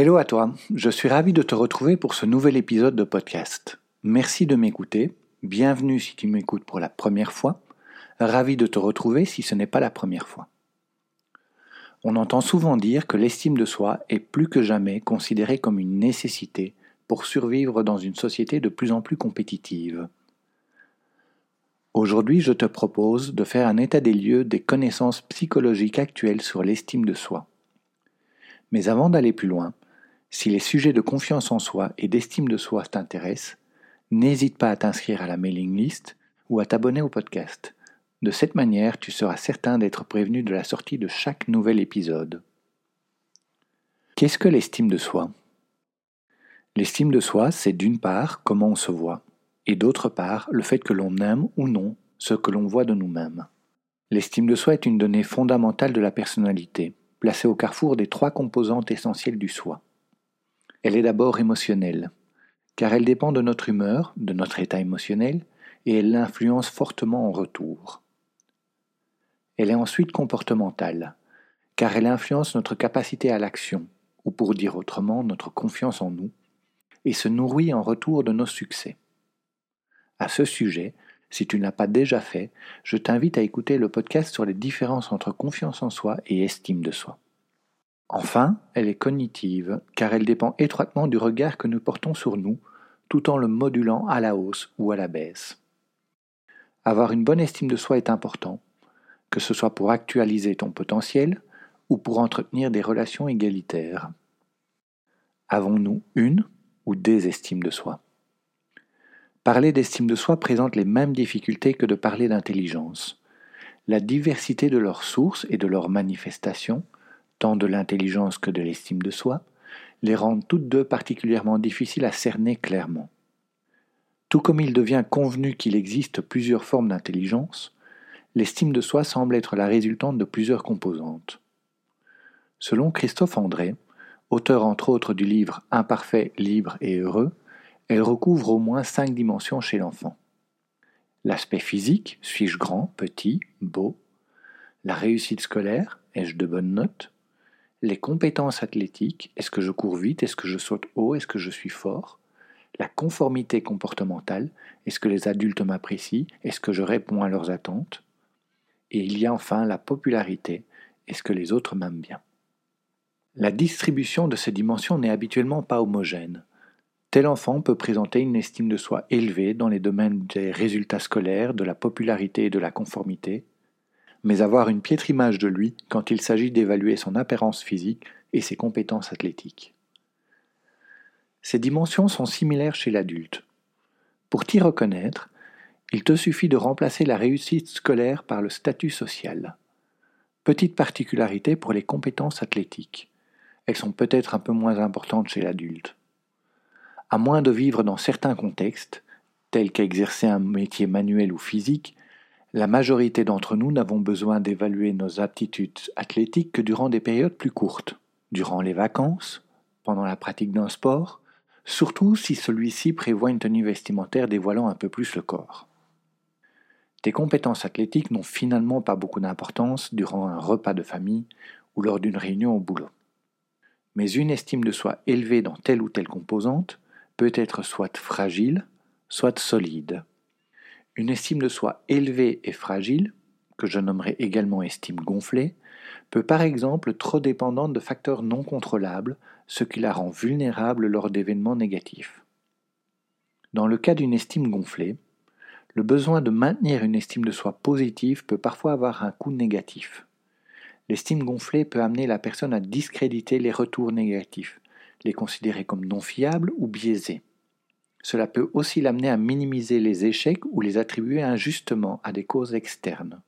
Hello à toi, je suis ravi de te retrouver pour ce nouvel épisode de podcast. Merci de m'écouter, bienvenue si tu m'écoutes pour la première fois, ravi de te retrouver si ce n'est pas la première fois. On entend souvent dire que l'estime de soi est plus que jamais considérée comme une nécessité pour survivre dans une société de plus en plus compétitive. Aujourd'hui, je te propose de faire un état des lieux des connaissances psychologiques actuelles sur l'estime de soi. Mais avant d'aller plus loin, si les sujets de confiance en soi et d'estime de soi t'intéressent, n'hésite pas à t'inscrire à la mailing list ou à t'abonner au podcast. De cette manière, tu seras certain d'être prévenu de la sortie de chaque nouvel épisode. Qu'est-ce que l'estime de soi? L'estime de soi, c'est d'une part comment on se voit, et d'autre part le fait que l'on aime ou non ce que l'on voit de nous-mêmes. L'estime de soi est une donnée fondamentale de la personnalité, placée au carrefour des trois composantes essentielles du soi. Elle est d'abord émotionnelle, car elle dépend de notre humeur, de notre état émotionnel, et elle l'influence fortement en retour. Elle est ensuite comportementale, car elle influence notre capacité à l'action, ou pour dire autrement notre confiance en nous, et se nourrit en retour de nos succès. À ce sujet, si tu ne l'as pas déjà fait, je t'invite à écouter le podcast sur les différences entre confiance en soi et estime de soi. Enfin, elle est cognitive, car elle dépend étroitement du regard que nous portons sur nous, tout en le modulant à la hausse ou à la baisse. Avoir une bonne estime de soi est important, que ce soit pour actualiser ton potentiel ou pour entretenir des relations égalitaires. Avons-nous une ou des estimes de soi? Parler d'estime de soi présente les mêmes difficultés que de parler d'intelligence. La diversité de leurs sources et de leurs manifestations, tant de l'intelligence que de l'estime de soi, les rendent toutes deux particulièrement difficiles à cerner clairement. Tout comme il devient convenu qu'il existe plusieurs formes d'intelligence, l'estime de soi semble être la résultante de plusieurs composantes. Selon Christophe André, auteur entre autres du livre Imparfait, libre et heureux, elle recouvre au moins cinq dimensions chez l'enfant. L'aspect physique, suis-je grand, petit, beau? La réussite scolaire, ai-je de bonnes notes? Les compétences athlétiques, est-ce que je cours vite, est-ce que je saute haut, est-ce que je suis fort La conformité comportementale, est-ce que les adultes m'apprécient, est-ce que je réponds à leurs attentes et il y a enfin la popularité. Est-ce que les autres m'aiment bien La distribution de ces dimensions n'est habituellement pas homogène. Tel enfant peut présenter une estime de soi élevée dans les domaines des résultats scolaires, de la popularité et de la conformité, mais avoir une piètre image de lui quand il s'agit d'évaluer son apparence physique et ses compétences athlétiques. Ces dimensions sont similaires chez l'adulte. Pour t'y reconnaître, il te suffit de remplacer la réussite scolaire par le statut social. Petite particularité pour les compétences athlétiques. Elles sont peut-être un peu moins importantes chez l'adulte. À moins de vivre dans certains contextes, tels qu'exercer un métier manuel ou physique, la majorité d'entre nous n'avons besoin d'évaluer nos aptitudes athlétiques que durant des périodes plus courtes, durant les vacances, pendant la pratique d'un sport, surtout si celui-ci prévoit une tenue vestimentaire dévoilant un peu plus le corps. Tes compétences athlétiques n'ont finalement pas beaucoup d'importance durant un repas de famille ou lors d'une réunion au boulot. Mais une estime de soi élevée dans telle ou telle composante peut être soit fragile, soit solide. Une estime de soi élevée et fragile, que je nommerai également estime gonflée, peut par exemple être trop dépendante de facteurs non contrôlables, ce qui la rend vulnérable lors d'événements négatifs. Dans le cas d'une estime gonflée, le besoin de maintenir une estime de soi positive peut parfois avoir un coût négatif. L'estime gonflée peut amener la personne à discréditer les retours négatifs, les considérer comme non fiables ou biaisés. Cela peut aussi l'amener à minimiser les échecs ou les attribuer injustement à des causes externes.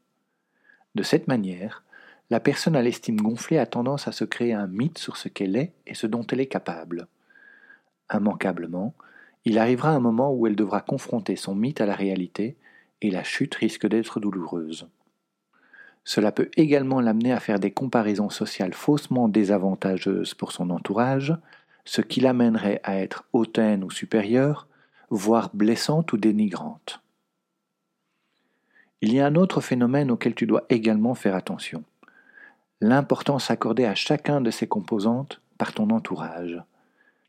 De cette manière, la personne à l'estime gonflée a tendance à se créer un mythe sur ce qu'elle est et ce dont elle est capable. Immanquablement, il arrivera un moment où elle devra confronter son mythe à la réalité, et la chute risque d'être douloureuse. Cela peut également l'amener à faire des comparaisons sociales faussement désavantageuses pour son entourage, ce qui l'amènerait à être hautaine ou supérieure, voire blessante ou dénigrante. Il y a un autre phénomène auquel tu dois également faire attention. L'importance accordée à chacun de ces composantes par ton entourage.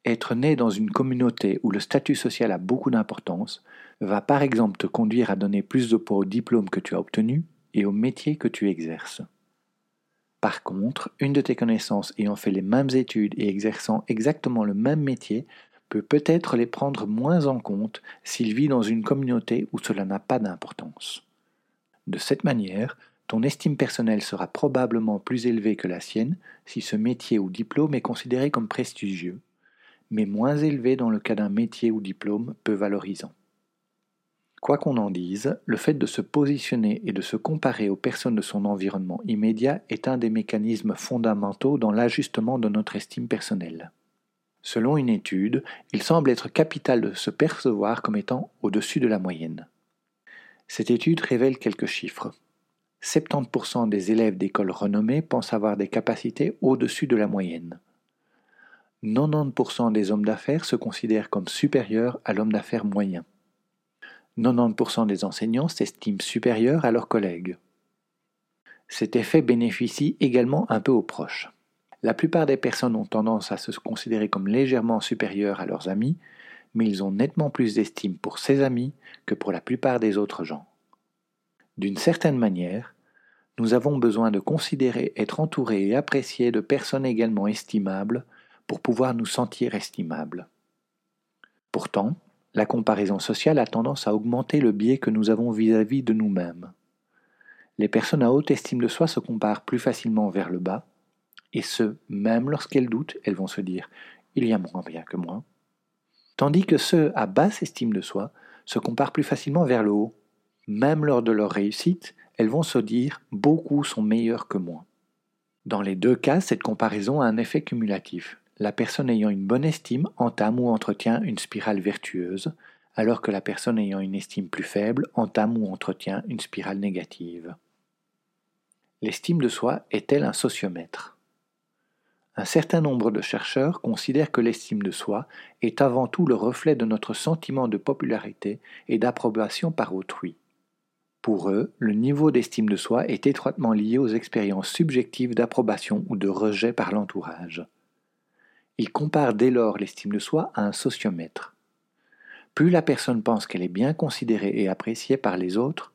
Être né dans une communauté où le statut social a beaucoup d'importance va par exemple te conduire à donner plus de poids au diplôme que tu as obtenu et au métier que tu exerces. Par contre, une de tes connaissances ayant fait les mêmes études et exerçant exactement le même métier peut peut-être les prendre moins en compte s'il vit dans une communauté où cela n'a pas d'importance. De cette manière, ton estime personnelle sera probablement plus élevée que la sienne si ce métier ou diplôme est considéré comme prestigieux mais moins élevé dans le cas d'un métier ou diplôme peu valorisant. Quoi qu'on en dise, le fait de se positionner et de se comparer aux personnes de son environnement immédiat est un des mécanismes fondamentaux dans l'ajustement de notre estime personnelle. Selon une étude, il semble être capital de se percevoir comme étant au-dessus de la moyenne. Cette étude révèle quelques chiffres. 70% des élèves d'écoles renommées pensent avoir des capacités au-dessus de la moyenne. 90% des hommes d'affaires se considèrent comme supérieurs à l'homme d'affaires moyen. 90% des enseignants s'estiment supérieurs à leurs collègues. Cet effet bénéficie également un peu aux proches. La plupart des personnes ont tendance à se considérer comme légèrement supérieurs à leurs amis, mais ils ont nettement plus d'estime pour ses amis que pour la plupart des autres gens. D'une certaine manière, nous avons besoin de considérer être entourés et appréciés de personnes également estimables pour pouvoir nous sentir estimables. Pourtant, la comparaison sociale a tendance à augmenter le biais que nous avons vis-à-vis de nous-mêmes. Les personnes à haute estime de soi se comparent plus facilement vers le bas, et ce, même lorsqu'elles doutent, elles vont se dire Il y a moins bien que moi. Tandis que ceux à basse estime de soi se comparent plus facilement vers le haut. Même lors de leur réussite, elles vont se dire Beaucoup sont meilleurs que moi. Dans les deux cas, cette comparaison a un effet cumulatif la personne ayant une bonne estime entame ou entretient une spirale vertueuse, alors que la personne ayant une estime plus faible entame ou entretient une spirale négative. L'estime de soi est-elle un sociomètre? Un certain nombre de chercheurs considèrent que l'estime de soi est avant tout le reflet de notre sentiment de popularité et d'approbation par autrui. Pour eux, le niveau d'estime de soi est étroitement lié aux expériences subjectives d'approbation ou de rejet par l'entourage. Il compare dès lors l'estime de soi à un sociomètre. Plus la personne pense qu'elle est bien considérée et appréciée par les autres,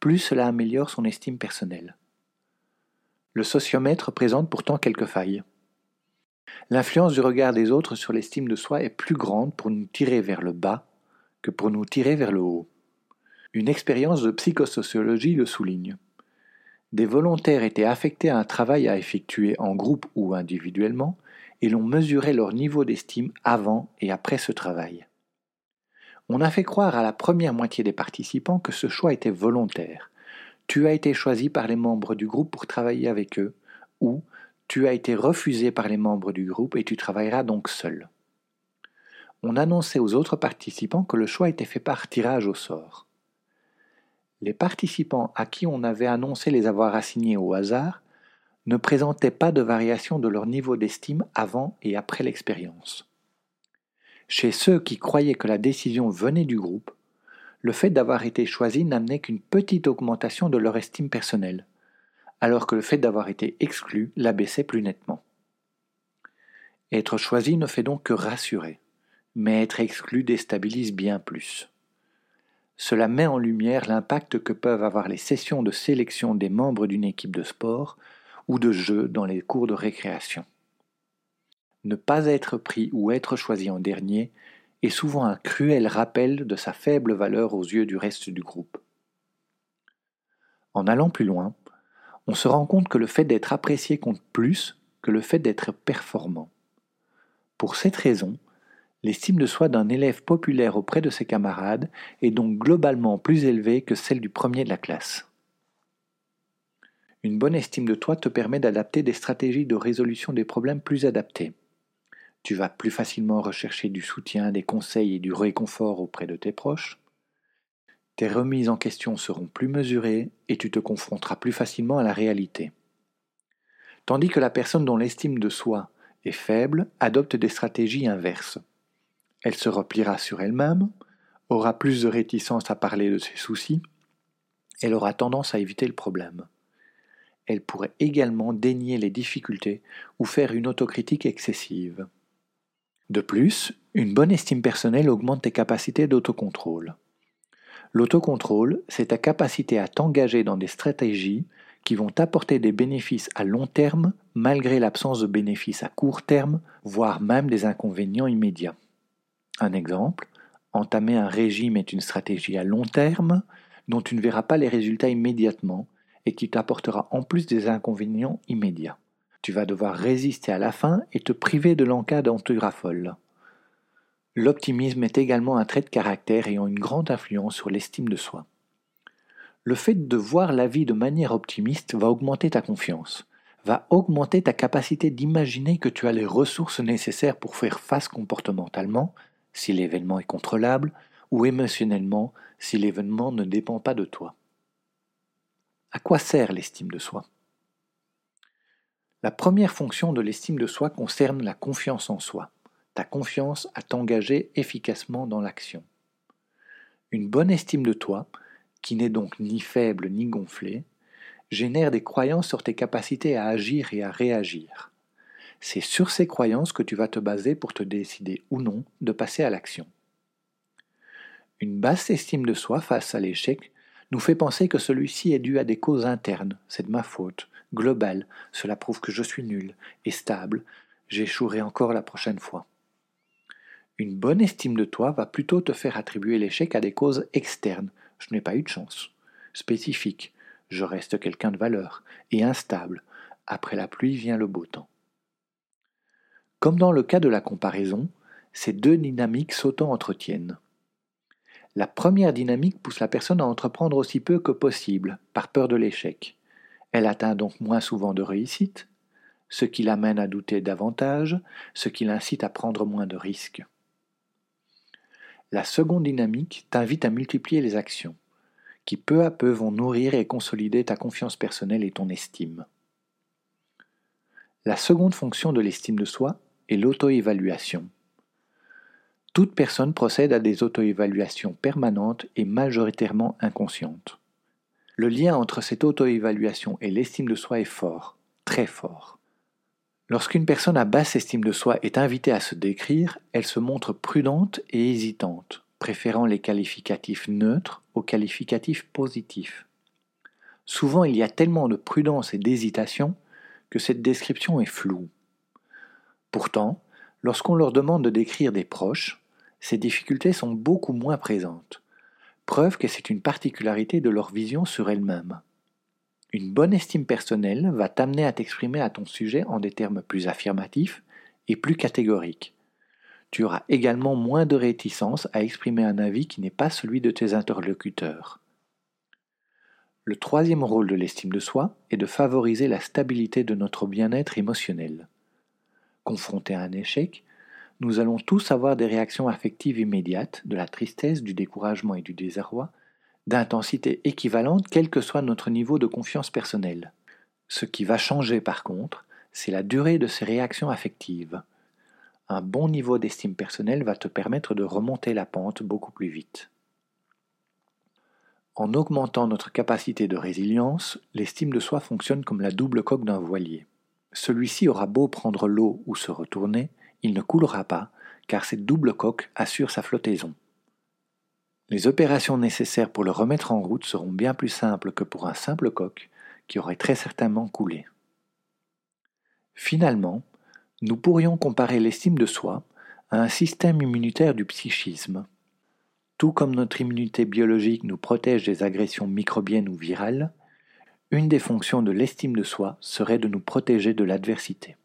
plus cela améliore son estime personnelle. Le sociomètre présente pourtant quelques failles. L'influence du regard des autres sur l'estime de soi est plus grande pour nous tirer vers le bas que pour nous tirer vers le haut. Une expérience de psychosociologie le souligne. Des volontaires étaient affectés à un travail à effectuer en groupe ou individuellement et l'on mesurait leur niveau d'estime avant et après ce travail. On a fait croire à la première moitié des participants que ce choix était volontaire. Tu as été choisi par les membres du groupe pour travailler avec eux, ou tu as été refusé par les membres du groupe et tu travailleras donc seul. On annonçait aux autres participants que le choix était fait par tirage au sort. Les participants à qui on avait annoncé les avoir assignés au hasard ne présentaient pas de variation de leur niveau d'estime avant et après l'expérience. Chez ceux qui croyaient que la décision venait du groupe, le fait d'avoir été choisi n'amenait qu'une petite augmentation de leur estime personnelle, alors que le fait d'avoir été exclu l'abaissait plus nettement. Être choisi ne fait donc que rassurer, mais être exclu déstabilise bien plus. Cela met en lumière l'impact que peuvent avoir les sessions de sélection des membres d'une équipe de sport ou de jeu dans les cours de récréation. Ne pas être pris ou être choisi en dernier est souvent un cruel rappel de sa faible valeur aux yeux du reste du groupe. En allant plus loin, on se rend compte que le fait d'être apprécié compte plus que le fait d'être performant. Pour cette raison, l'estime de soi d'un élève populaire auprès de ses camarades est donc globalement plus élevée que celle du premier de la classe. Une bonne estime de toi te permet d'adapter des stratégies de résolution des problèmes plus adaptées. Tu vas plus facilement rechercher du soutien, des conseils et du réconfort auprès de tes proches. Tes remises en question seront plus mesurées et tu te confronteras plus facilement à la réalité. Tandis que la personne dont l'estime de soi est faible adopte des stratégies inverses. Elle se repliera sur elle-même, aura plus de réticence à parler de ses soucis, elle aura tendance à éviter le problème. Elle pourrait également dénier les difficultés ou faire une autocritique excessive. De plus, une bonne estime personnelle augmente tes capacités d'autocontrôle. L'autocontrôle, c'est ta capacité à t'engager dans des stratégies qui vont t'apporter des bénéfices à long terme malgré l'absence de bénéfices à court terme, voire même des inconvénients immédiats. Un exemple, entamer un régime est une stratégie à long terme dont tu ne verras pas les résultats immédiatement et qui t'apportera en plus des inconvénients immédiats. Tu vas devoir résister à la fin et te priver de l'encas dont tu. L'optimisme est également un trait de caractère ayant une grande influence sur l'estime de soi. Le fait de voir la vie de manière optimiste va augmenter ta confiance, va augmenter ta capacité d'imaginer que tu as les ressources nécessaires pour faire face comportementalement, si l'événement est contrôlable, ou émotionnellement, si l'événement ne dépend pas de toi. Quoi sert l'estime de soi? La première fonction de l'estime de soi concerne la confiance en soi, ta confiance à t'engager efficacement dans l'action. Une bonne estime de toi, qui n'est donc ni faible ni gonflée, génère des croyances sur tes capacités à agir et à réagir. C'est sur ces croyances que tu vas te baser pour te décider ou non de passer à l'action. Une basse estime de soi face à l'échec nous fait penser que celui-ci est dû à des causes internes, c'est de ma faute, globale, cela prouve que je suis nul, et stable, j'échouerai encore la prochaine fois. Une bonne estime de toi va plutôt te faire attribuer l'échec à des causes externes, je n'ai pas eu de chance, spécifiques, je reste quelqu'un de valeur, et instable, après la pluie vient le beau temps. Comme dans le cas de la comparaison, ces deux dynamiques s'auto-entretiennent. La première dynamique pousse la personne à entreprendre aussi peu que possible, par peur de l'échec. Elle atteint donc moins souvent de réussite, ce qui l'amène à douter davantage, ce qui l'incite à prendre moins de risques. La seconde dynamique t'invite à multiplier les actions, qui peu à peu vont nourrir et consolider ta confiance personnelle et ton estime. La seconde fonction de l'estime de soi et l'auto-évaluation. Toute personne procède à des auto-évaluations permanentes et majoritairement inconscientes. Le lien entre cette auto-évaluation et l'estime de soi est fort, très fort. Lorsqu'une personne à basse estime de soi est invitée à se décrire, elle se montre prudente et hésitante, préférant les qualificatifs neutres aux qualificatifs positifs. Souvent il y a tellement de prudence et d'hésitation que cette description est floue. Pourtant, lorsqu'on leur demande de décrire des proches, ces difficultés sont beaucoup moins présentes, preuve que c'est une particularité de leur vision sur elles-mêmes. Une bonne estime personnelle va t'amener à t'exprimer à ton sujet en des termes plus affirmatifs et plus catégoriques. Tu auras également moins de réticence à exprimer un avis qui n'est pas celui de tes interlocuteurs. Le troisième rôle de l'estime de soi est de favoriser la stabilité de notre bien-être émotionnel. Confrontés à un échec, nous allons tous avoir des réactions affectives immédiates, de la tristesse, du découragement et du désarroi, d'intensité équivalente quel que soit notre niveau de confiance personnelle. Ce qui va changer par contre, c'est la durée de ces réactions affectives. Un bon niveau d'estime personnelle va te permettre de remonter la pente beaucoup plus vite. En augmentant notre capacité de résilience, l'estime de soi fonctionne comme la double coque d'un voilier. Celui-ci aura beau prendre l'eau ou se retourner, il ne coulera pas, car cette double coque assure sa flottaison. Les opérations nécessaires pour le remettre en route seront bien plus simples que pour un simple coq qui aurait très certainement coulé. Finalement, nous pourrions comparer l'estime de soi a un système immunitaire du psychisme. Tout comme notre immunité biologique nous protège des agressions microbiennes ou virales, une des fonctions de l'estime de soi serait de nous protéger de l'adversité.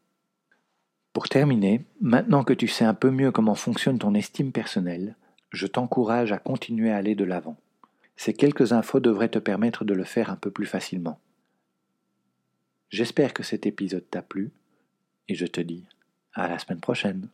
Pour terminer, maintenant que tu sais un peu mieux comment fonctionne ton estime personnelle, je t'encourage à continuer à aller de l'avant. Ces quelques infos devraient te permettre de le faire un peu plus facilement. J'espère que cet épisode t'a plu et je te dis à la semaine prochaine.